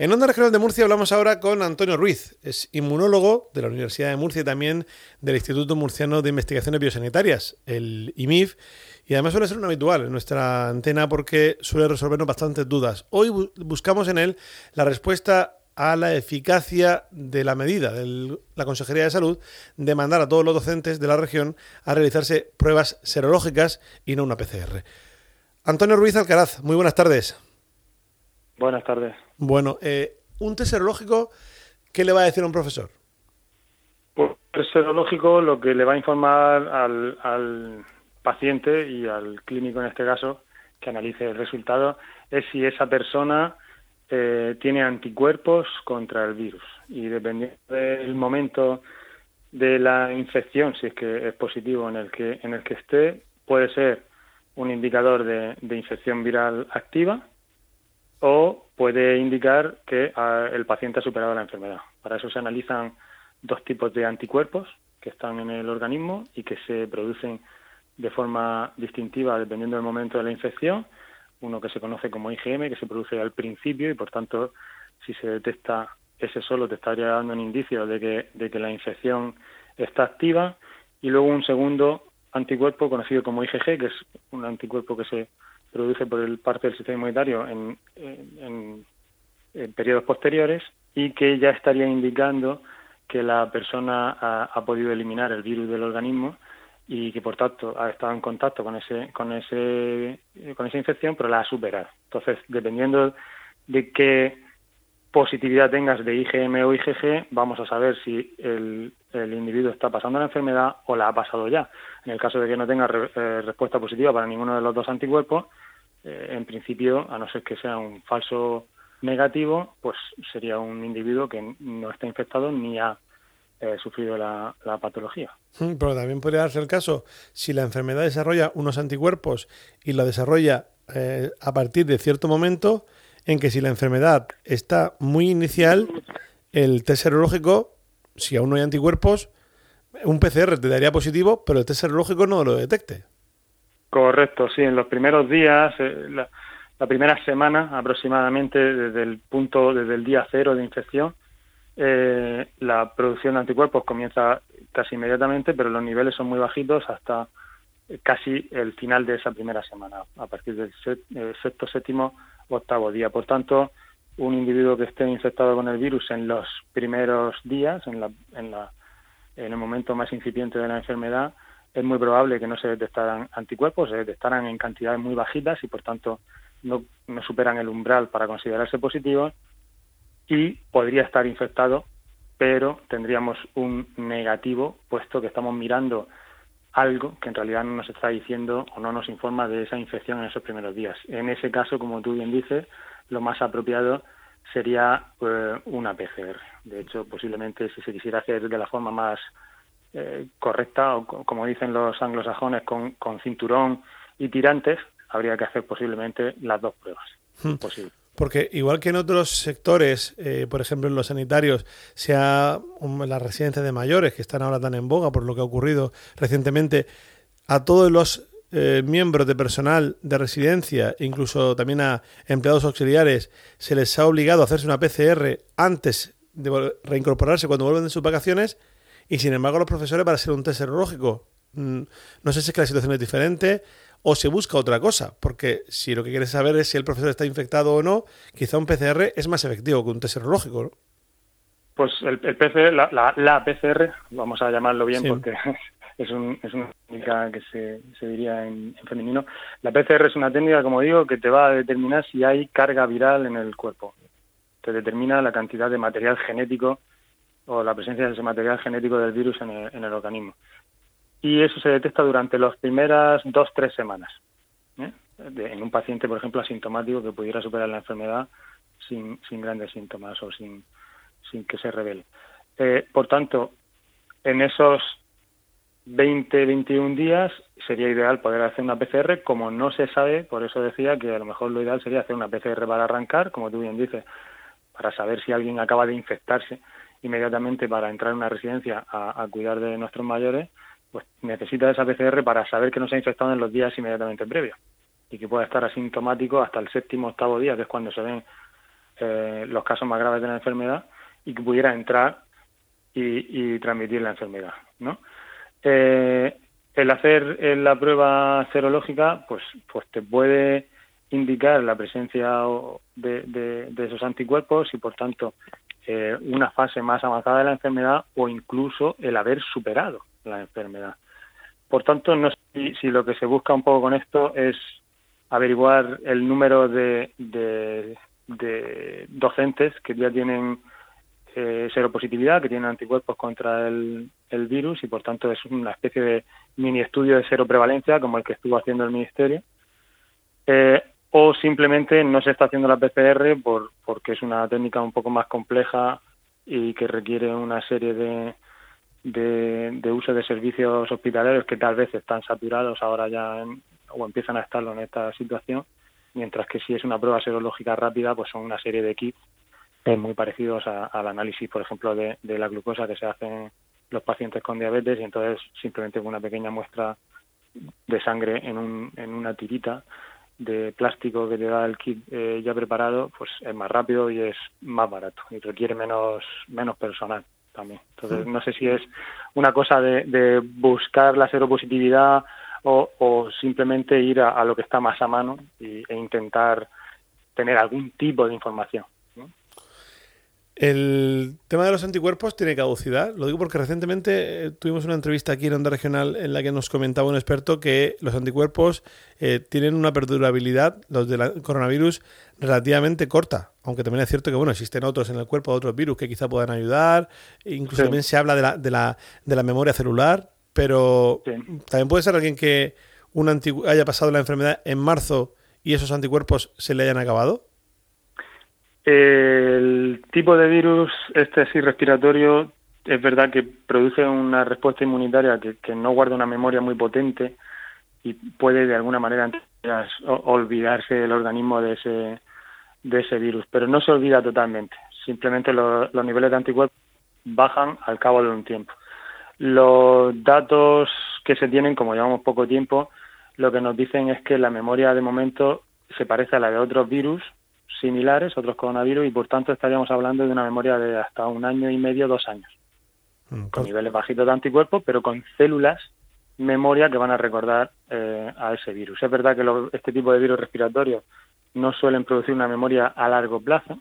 En Onda Regional de Murcia hablamos ahora con Antonio Ruiz, es inmunólogo de la Universidad de Murcia y también del Instituto Murciano de Investigaciones Biosanitarias, el IMIF, y además suele ser un habitual en nuestra antena porque suele resolvernos bastantes dudas. Hoy buscamos en él la respuesta a la eficacia de la medida de la Consejería de Salud de mandar a todos los docentes de la región a realizarse pruebas serológicas y no una PCR. Antonio Ruiz Alcaraz, muy buenas tardes. Buenas tardes. Bueno, eh, un test serológico, ¿qué le va a decir a un profesor? Pues el serológico lo que le va a informar al, paciente y al clínico en este caso, que analice el resultado, es si esa persona eh, tiene anticuerpos contra el virus. Y dependiendo del momento de la infección, si es que es positivo en el que, en el que esté, puede ser un indicador de infección viral activa o puede indicar que ah, el paciente ha superado la enfermedad. Para eso se analizan dos tipos de anticuerpos que están en el organismo y que se producen de forma distintiva dependiendo del momento de la infección. Uno que se conoce como IgM, que se produce al principio y por tanto, si se detecta ese solo, te estaría dando un indicio de que, de que la infección está activa. Y luego un segundo anticuerpo conocido como IgG, que es un anticuerpo que se produce por el parte del sistema inmunitario en, en, periodos posteriores y que ya estaría indicando que la persona ha, podido eliminar el virus del organismo y que por tanto ha estado en contacto con ese con ese con esa infección pero la ha superado. Entonces dependiendo de qué positividad tengas de IgM o IgG vamos a saber si el, individuo está pasando la enfermedad o la ha pasado ya en el caso de que no tenga eh, respuesta positiva para ninguno de los dos anticuerpos eh, en principio, a no ser que sea un falso negativo, pues sería un individuo que no está infectado ni ha eh, sufrido la, patología. Hmm, pero también podría darse el caso, si la enfermedad desarrolla unos anticuerpos y lo desarrolla eh, a partir de cierto momento, en que si la enfermedad está muy inicial, el test serológico, si aún no hay anticuerpos, un PCR te daría positivo, pero el test serológico no lo detecte. Correcto, sí, en los primeros días, eh, la, primera semana aproximadamente, desde el punto, desde el día cero de infección, eh, la producción de anticuerpos comienza casi inmediatamente, pero los niveles son muy bajitos hasta casi el final de esa primera semana, a partir del eh, sexto, séptimo, octavo día. Por tanto, un individuo que esté infectado con el virus en los primeros días, en, la, en, la, en el momento más incipiente de la enfermedad, es muy probable que no se detectaran anticuerpos, se detectaran en cantidades muy bajitas y por tanto no, no superan el umbral para considerarse positivos y podría estar infectado, pero tendríamos un negativo, puesto que estamos mirando algo que en realidad no nos está diciendo o no nos informa de esa infección en esos primeros días. En ese caso, como tú bien dices, lo más apropiado sería eh, una PCR. De hecho, posiblemente si se quisiera hacer de la forma más eh, correcta, o como dicen los anglosajones, con, con, cinturón y tirantes, habría que hacer posiblemente las dos pruebas. Hmm. Porque igual que en otros sectores, eh, por ejemplo en los sanitarios, sea las residencias de mayores, que están ahora tan en boga por lo que ha ocurrido recientemente, a todos los eh, miembros de personal de residencia, incluso también a empleados auxiliares, se les ha obligado a hacerse una PCR antes de reincorporarse cuando vuelven de sus vacaciones y sin embargo, los profesores para hacer un test serológico, mm, no sé si es que la situación es diferente o se busca otra cosa, porque si lo que quieres saber es si el profesor está infectado o no, quizá un PCR es más efectivo que un test serológico. Pues el, PCR, la, PCR, vamos a llamarlo bien porque es, un, es, una técnica que se, se diría en, en, femenino. La PCR es una técnica, como digo, que te va a determinar si hay carga viral en el cuerpo. Te determina la cantidad de material genético o la presencia de ese material genético del virus en el, organismo. Y eso se detecta durante las primeras dos, tres semanas. ¿eh? en un paciente, por ejemplo, asintomático que pudiera superar la enfermedad sin, sin grandes síntomas o sin, sin que se revele. Eh, por tanto, en esos 20, 21 días sería ideal poder hacer una PCR, como no se sabe, por eso decía que a lo mejor lo ideal sería hacer una PCR para arrancar, como tú bien dices, para saber si alguien acaba de infectarse inmediatamente para entrar en una residencia a, cuidar de nuestros mayores, pues necesita esa PCR para saber que no se ha infectado en los días inmediatamente previos y que pueda estar asintomático hasta el séptimo octavo día, que es cuando se ven eh, los casos más graves de la enfermedad y que pudiera entrar y, transmitir la enfermedad, ¿no? Eh, el hacer la prueba serológica, pues, pues te puede indicar la presencia de, esos anticuerpos y, por tanto, eh, una fase más avanzada de la enfermedad o incluso el haber superado la enfermedad. Por tanto, no sé si, lo que se busca un poco con esto es averiguar el número de, docentes que ya tienen eh, seropositividad, que tienen anticuerpos contra el, virus y por tanto es una especie de mini estudio de seroprevalencia como el que estuvo haciendo el Ministerio. Eh, o simplemente no se está haciendo la PCR por, porque es una técnica un poco más compleja y que requiere una serie de, de, uso de servicios hospitalarios que tal vez están saturados ahora ya o empiezan a estarlo en esta situación, mientras que si es una prueba serológica rápida, pues son una serie de kits muy parecidos al análisis, por ejemplo, de, de la glucosa que se hacen los pacientes con diabetes y entonces simplemente con una pequeña muestra de sangre en, un, en una tirita de plástico que te da el kit eh, ya preparado, pues es más rápido y es más barato y requiere menos, menos personal también. Entonces, no sé si es una cosa de, buscar la seropositividad o, o simplemente ir a, lo que está más a mano e intentar tener algún tipo de información. El tema de los anticuerpos tiene caducidad. Lo digo porque recientemente eh, tuvimos una entrevista aquí en Onda Regional en la que nos comentaba un experto que los anticuerpos eh, tienen una perdurabilidad, los del coronavirus, relativamente corta. Aunque también es cierto que bueno existen otros en el cuerpo, otros virus que quizá puedan ayudar. Incluso también se habla de la, de, la, de la memoria celular. Pero también puede ser alguien que un haya pasado la enfermedad en marzo y esos anticuerpos se le hayan acabado. El tipo de virus, este sí respiratorio, es verdad que produce una respuesta inmunitaria que, no guarda una memoria muy potente y puede de alguna manera olvidarse el organismo de ese, de ese virus, pero no se olvida totalmente. Simplemente los niveles de anticuerpos bajan al cabo de un tiempo. Los datos que se tienen, como llevamos poco tiempo, lo que nos dicen es que la memoria de momento se parece a la de otros virus, similares, otros coronavirus, y por tanto estaríamos hablando de una memoria de hasta un año y medio, dos años, mm, con niveles bajitos de anticuerpos, pero con células memoria que van a recordar eh, a ese virus. Es verdad que este tipo de virus respiratorios no suelen producir una memoria a largo plazo,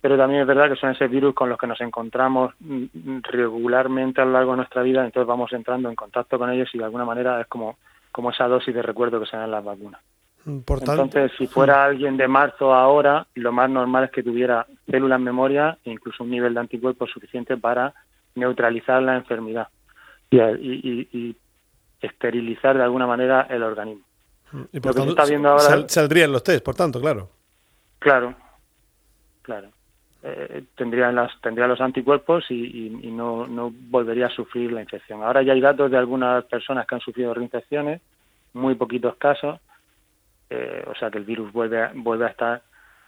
pero también es verdad que son ese virus con los que nos encontramos mm, regularmente a lo largo de nuestra vida, entonces vamos entrando en contacto con ellos y de alguna manera es como, como esa dosis de recuerdo que se dan en las vacunas. Entonces, si fuera alguien de marzo ahora, lo más normal es que tuviera células en memoria e incluso un nivel de anticuerpos suficiente para neutralizar la enfermedad y, esterilizar de alguna manera el organismo. Y por tanto, está viendo ahora, saldrían los test, por tanto, claro. Claro, claro. Eh, tendría, las, tendría los anticuerpos y, no, no volvería a sufrir la infección. Ahora ya hay datos de algunas personas que han sufrido reinfecciones, muy poquitos casos, eh, o sea que el virus vuelve a, vuelve a estar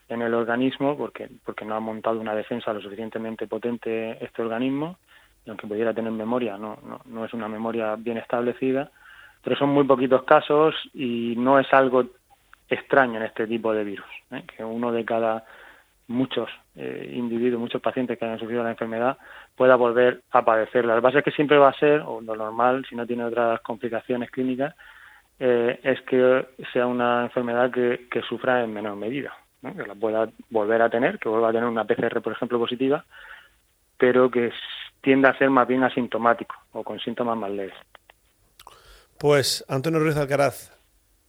en el organismo porque, porque no ha montado una defensa lo suficientemente potente este organismo, y aunque pudiera tener memoria, no, no, es una memoria bien establecida, pero son muy poquitos casos y no es algo extraño en este tipo de virus, ¿eh? que uno de cada muchos eh, individuos, muchos pacientes que hayan sufrido la enfermedad pueda volver a padecerla. La base es que siempre va a ser, o lo normal, si no tiene otras complicaciones clínicas, eh, es que sea una enfermedad que, sufra en menor medida, que la pueda volver a tener, que vuelva a tener una PCR, por ejemplo, positiva, pero que tienda a ser más bien asintomático o con síntomas más leves. Pues Antonio Ruiz Alcaraz,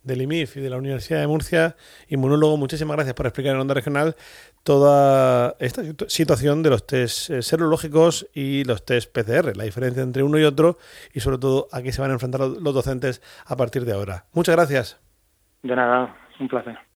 del IMIF y de la Universidad de Murcia, inmunólogo, muchísimas gracias por explicar en Onda Regional toda esta situación de los test eh, serológicos y los test PCR, la diferencia entre uno y otro y sobre todo a qué se van a enfrentar los docentes a partir de ahora. Muchas gracias. De nada, un placer.